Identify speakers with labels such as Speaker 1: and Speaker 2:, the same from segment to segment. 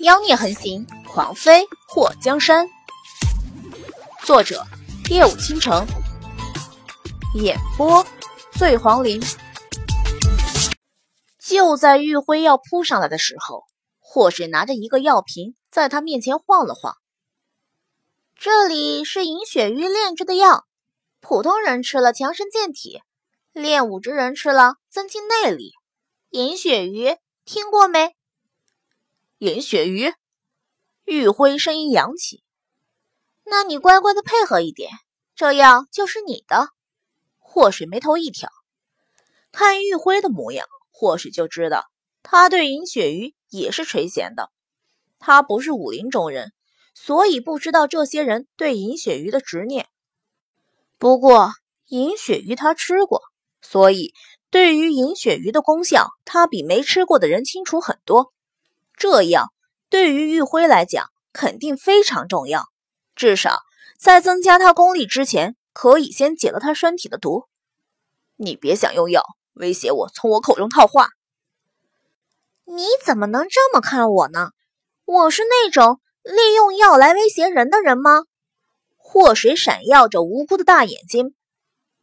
Speaker 1: 妖孽横行，狂妃祸江山。作者：夜舞倾城，演播：醉黄林。就在玉辉要扑上来的时候，祸水拿着一个药瓶在他面前晃了晃。
Speaker 2: 这里是银雪鱼炼制的药，普通人吃了强身健体，练武之人吃了增进内力。银雪鱼听过没？
Speaker 1: 银鳕鱼，玉辉声音扬起。
Speaker 2: 那你乖乖的配合一点，这药就是你的。
Speaker 1: 祸水眉头一挑，看玉辉的模样，祸水就知道他对银鳕鱼也是垂涎的。他不是武林中人，所以不知道这些人对银鳕鱼的执念。不过银鳕鱼他吃过，所以对于银鳕鱼的功效，他比没吃过的人清楚很多。这样对于玉辉来讲肯定非常重要，至少在增加他功力之前，可以先解了他身体的毒。你别想用药威胁我，从我口中套话。
Speaker 2: 你怎么能这么看我呢？我是那种利用药来威胁人的人吗？
Speaker 1: 祸水闪耀着无辜的大眼睛，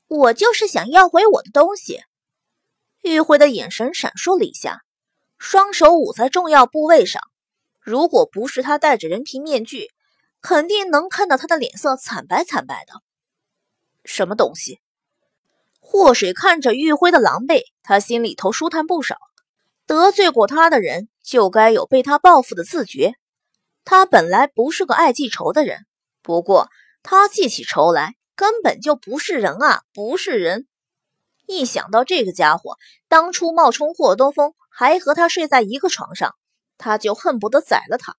Speaker 2: 我就是想要回我的东西。
Speaker 1: 玉辉的眼神闪烁了一下。双手捂在重要部位上，如果不是他戴着人皮面具，肯定能看到他的脸色惨白惨白的。什么东西？祸水看着玉辉的狼狈，他心里头舒坦不少。得罪过他的人，就该有被他报复的自觉。他本来不是个爱记仇的人，不过他记起仇来，根本就不是人啊，不是人！一想到这个家伙当初冒充霍东风。还和他睡在一个床上，他就恨不得宰了他。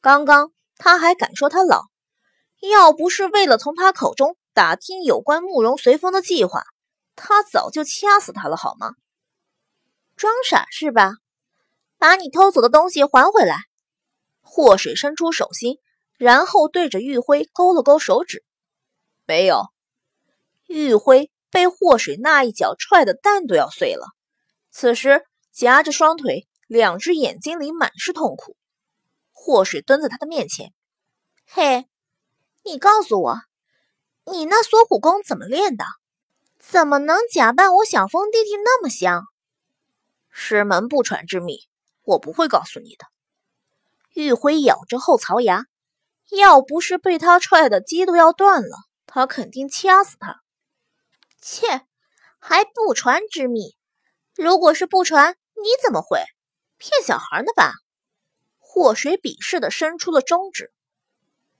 Speaker 1: 刚刚他还敢说他老，要不是为了从他口中打听有关慕容随风的计划，他早就掐死他了，好吗？
Speaker 2: 装傻是吧？把你偷走的东西还回来！
Speaker 1: 祸水伸出手心，然后对着玉辉勾了勾手指。没有。玉辉被祸水那一脚踹的蛋都要碎了，此时。夹着双腿，两只眼睛里满是痛苦。祸水蹲在他的面前，
Speaker 2: 嘿，你告诉我，你那锁骨功怎么练的？怎么能假扮我小风弟弟那么像？
Speaker 1: 师门不传之秘，我不会告诉你的。玉辉咬着后槽牙，要不是被他踹的鸡都要断了，他肯定掐死他。
Speaker 2: 切，还不传之秘？如果是不传。你怎么会骗小孩呢吧？
Speaker 1: 祸水鄙视的伸出了中指，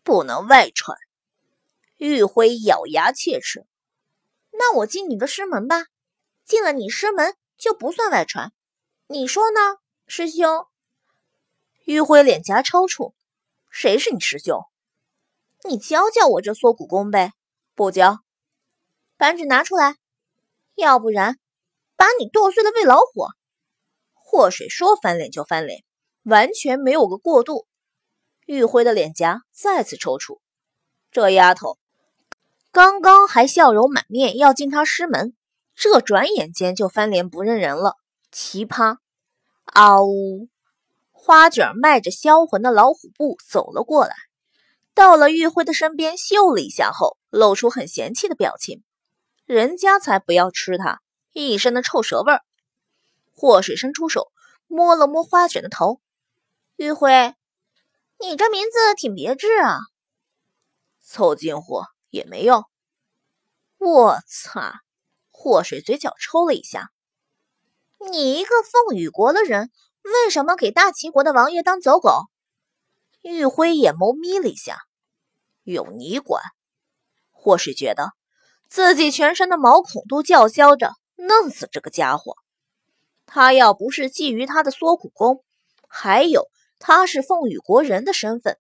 Speaker 1: 不能外传。玉辉咬牙切齿：“
Speaker 2: 那我进你的师门吧，进了你师门就不算外传。你说呢，师兄？”
Speaker 1: 玉辉脸颊抽搐：“谁是你师兄？
Speaker 2: 你教教我这缩骨功呗？
Speaker 1: 不教，
Speaker 2: 板指拿出来，要不然把你剁碎了喂老虎。”
Speaker 1: 祸水说翻脸就翻脸，完全没有个过渡。玉辉的脸颊再次抽搐。这丫头刚刚还笑容满面要进他师门，这转眼间就翻脸不认人了。奇葩！啊呜！花卷迈着销魂的老虎步走了过来，到了玉辉的身边嗅了一下后，露出很嫌弃的表情。人家才不要吃他，一身的臭蛇味儿。祸水伸出手摸了摸花卷的头，
Speaker 2: 玉辉，你这名字挺别致啊。
Speaker 1: 凑近乎也没用。我擦！祸水嘴角抽了一下。
Speaker 2: 你一个凤羽国的人，为什么给大齐国的王爷当走狗？
Speaker 1: 玉辉眼眸眯了一下，有你管？祸水觉得自己全身的毛孔都叫嚣着弄死这个家伙。他要不是觊觎他的缩骨功，还有他是凤羽国人的身份，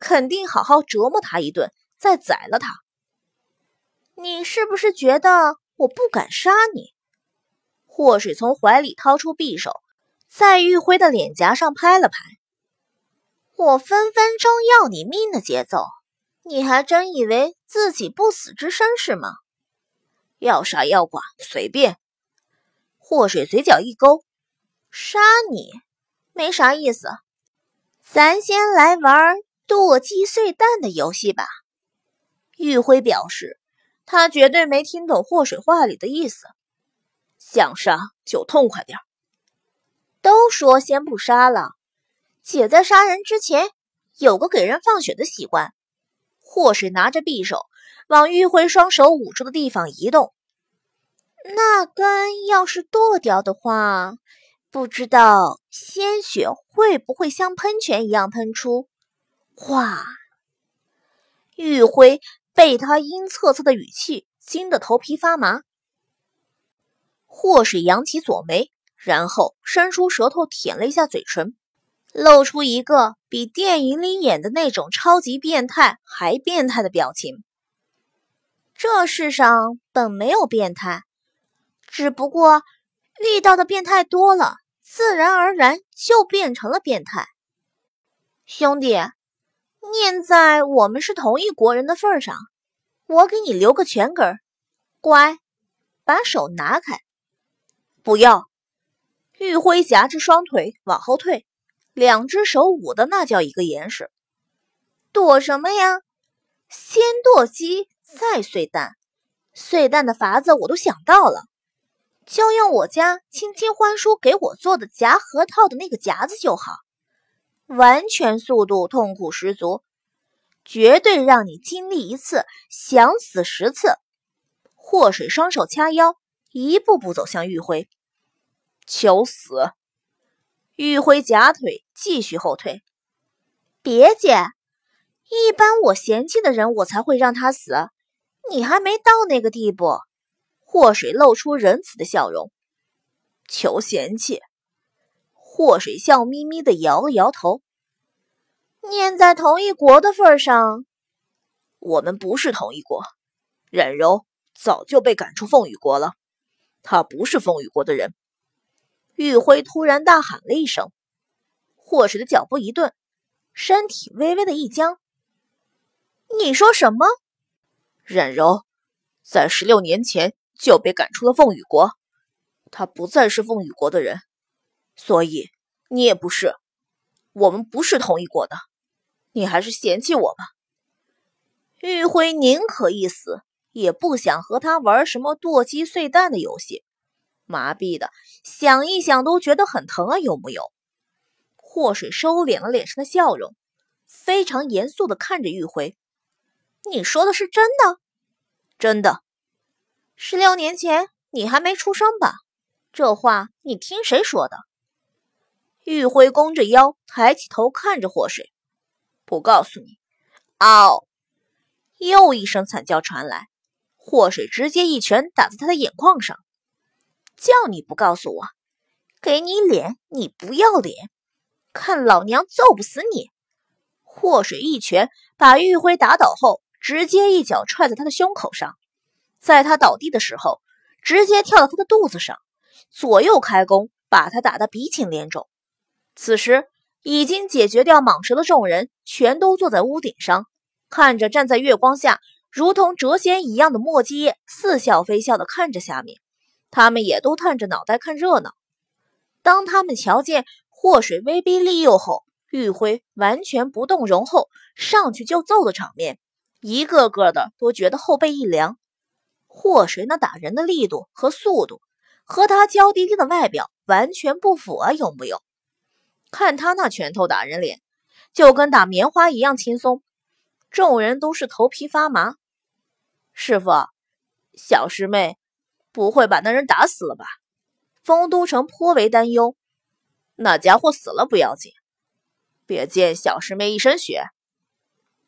Speaker 1: 肯定好好折磨他一顿，再宰了他。
Speaker 2: 你是不是觉得我不敢杀你？
Speaker 1: 祸水从怀里掏出匕首，在玉辉的脸颊上拍了拍。
Speaker 2: 我分分钟要你命的节奏，你还真以为自己不死之身是吗？
Speaker 1: 要杀要剐随便。祸水嘴角一勾，
Speaker 2: 杀你没啥意思。
Speaker 1: 咱先来玩剁鸡碎蛋的游戏吧。玉辉表示，他绝对没听懂祸水话里的意思。想杀就痛快点都说先不杀了，且在杀人之前有个给人放血的习惯。祸水拿着匕首往玉辉双手捂住的地方移动。那根要是剁掉的话。不知道鲜血会不会像喷泉一样喷出？哗！玉辉被他阴恻恻的语气惊得头皮发麻。祸水扬起左眉，然后伸出舌头舔了一下嘴唇，露出一个比电影里演的那种超级变态还变态的表情。这世上本没有变态，只不过……遇到的变态多了，自然而然就变成了变态。兄弟，念在我们是同一国人的份上，我给你留个全根儿。乖，把手拿开。不要！玉辉夹着双腿往后退，两只手捂的那叫一个严实。躲什么呀？先剁鸡，再碎蛋。碎蛋的法子我都想到了。就用我家青青欢叔给我做的夹核桃的那个夹子就好，完全速度痛苦十足，绝对让你经历一次想死十次。祸水双手掐腰，一步步走向玉辉，求死！玉辉夹腿继续后退，别介，一般我嫌弃的人我才会让他死，你还没到那个地步。祸水露出仁慈的笑容，求嫌弃。祸水笑眯眯的摇了摇头。念在同一国的份上，我们不是同一国。冉柔早就被赶出凤羽国了，他不是凤羽国的人。玉辉突然大喊了一声，祸水的脚步一顿，身体微微的一僵。你说什么？冉柔在十六年前。就被赶出了凤羽国，他不再是凤羽国的人，所以你也不是，我们不是同一国的，你还是嫌弃我吧。玉辉宁可一死，也不想和他玩什么剁鸡碎蛋的游戏，麻痹的想一想都觉得很疼啊，有木有？祸水收敛了脸上的笑容，非常严肃的看着玉辉：“你说的是真的？真的。”十六年前你还没出生吧？这话你听谁说的？玉辉弓着腰，抬起头看着祸水，不告诉你。嗷！又一声惨叫传来，祸水直接一拳打在他的眼眶上。叫你不告诉我，给你脸你不要脸，看老娘揍不死你！祸水一拳把玉辉打倒后，直接一脚踹在他的胸口上。在他倒地的时候，直接跳到他的肚子上，左右开弓，把他打得鼻青脸肿。此时，已经解决掉蟒蛇的众人全都坐在屋顶上，看着站在月光下如同谪仙一样的墨迹叶，似笑非笑的看着下面。他们也都探着脑袋看热闹。当他们瞧见祸水威逼利诱后，玉辉完全不动容后上去就揍的场面，一个个的都觉得后背一凉。祸水那打人的力度和速度，和他娇滴滴的外表完全不符啊！有木有？看他那拳头打人脸，就跟打棉花一样轻松。众人都是头皮发麻。师傅，小师妹不会把那人打死了吧？丰都城颇为担忧。那家伙死了不要紧，别溅小师妹一身血。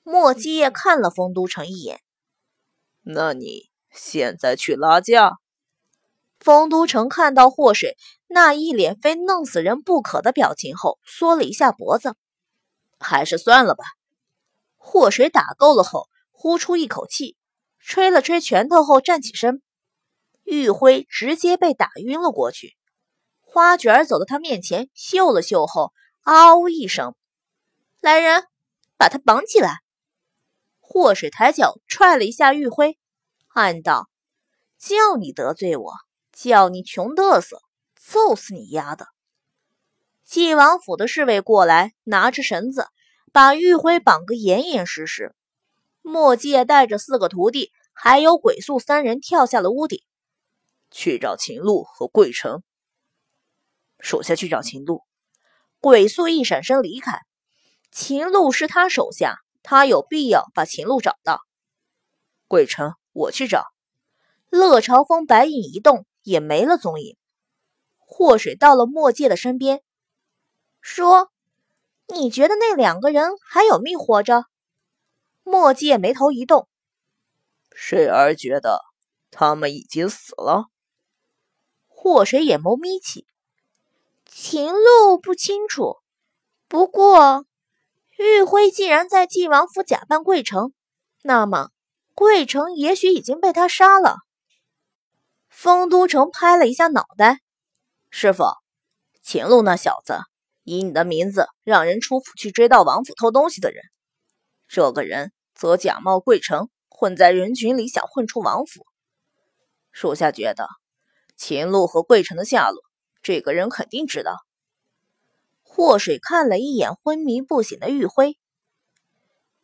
Speaker 1: 莫基叶看了丰都城一眼，那你？现在去拉架。丰都城看到祸水那一脸非弄死人不可的表情后，缩了一下脖子，还是算了吧。祸水打够了后，呼出一口气，吹了吹拳头后站起身。玉辉直接被打晕了过去。花卷走到他面前，嗅了嗅后，嗷一声：“来人，把他绑起来！”祸水抬脚踹了一下玉辉。暗道：“叫你得罪我，叫你穷嘚瑟，揍死你丫的！”晋王府的侍卫过来，拿着绳子把玉辉绑个严严实实。墨界带着四个徒弟，还有鬼宿三人跳下了屋顶，
Speaker 3: 去找秦鹿和桂城。
Speaker 1: 属下去找秦鹿。鬼宿一闪身离开。秦鹿是他手下，他有必要把秦鹿找到。
Speaker 3: 桂城，我去找。
Speaker 1: 乐朝风白影一动，也没了踪影。祸水到了墨界的身边，说：“你觉得那两个人还有命活着？”墨界眉头一动，
Speaker 3: 水儿觉得他们已经死了。
Speaker 1: 祸水眼眸眯起，秦鹿不清楚。不过，玉辉既然在晋王府假扮桂城，那么桂城也许已经被他杀了。丰都城拍了一下脑袋：“师傅，秦鹿那小子以你的名字让人出府去追到王府偷东西的人。”这个人则假冒桂城，混在人群里，想混出王府。属下觉得，秦鹿和桂城的下落，这个人肯定知道。祸水看了一眼昏迷不醒的玉辉，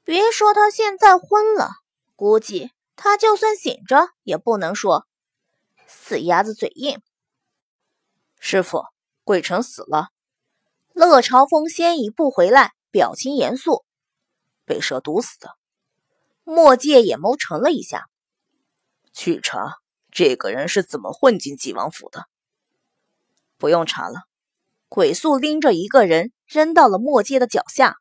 Speaker 1: 别说他现在昏了，估计他就算醒着，也不能说。死鸭子嘴硬。师傅，贵城死了。乐朝风先一步回来，表情严肃。被蛇毒死的，墨界眼眸沉了一下。
Speaker 3: 去查这个人是怎么混进纪王府的。
Speaker 1: 不用查了。鬼宿拎着一个人扔到了墨界的脚下。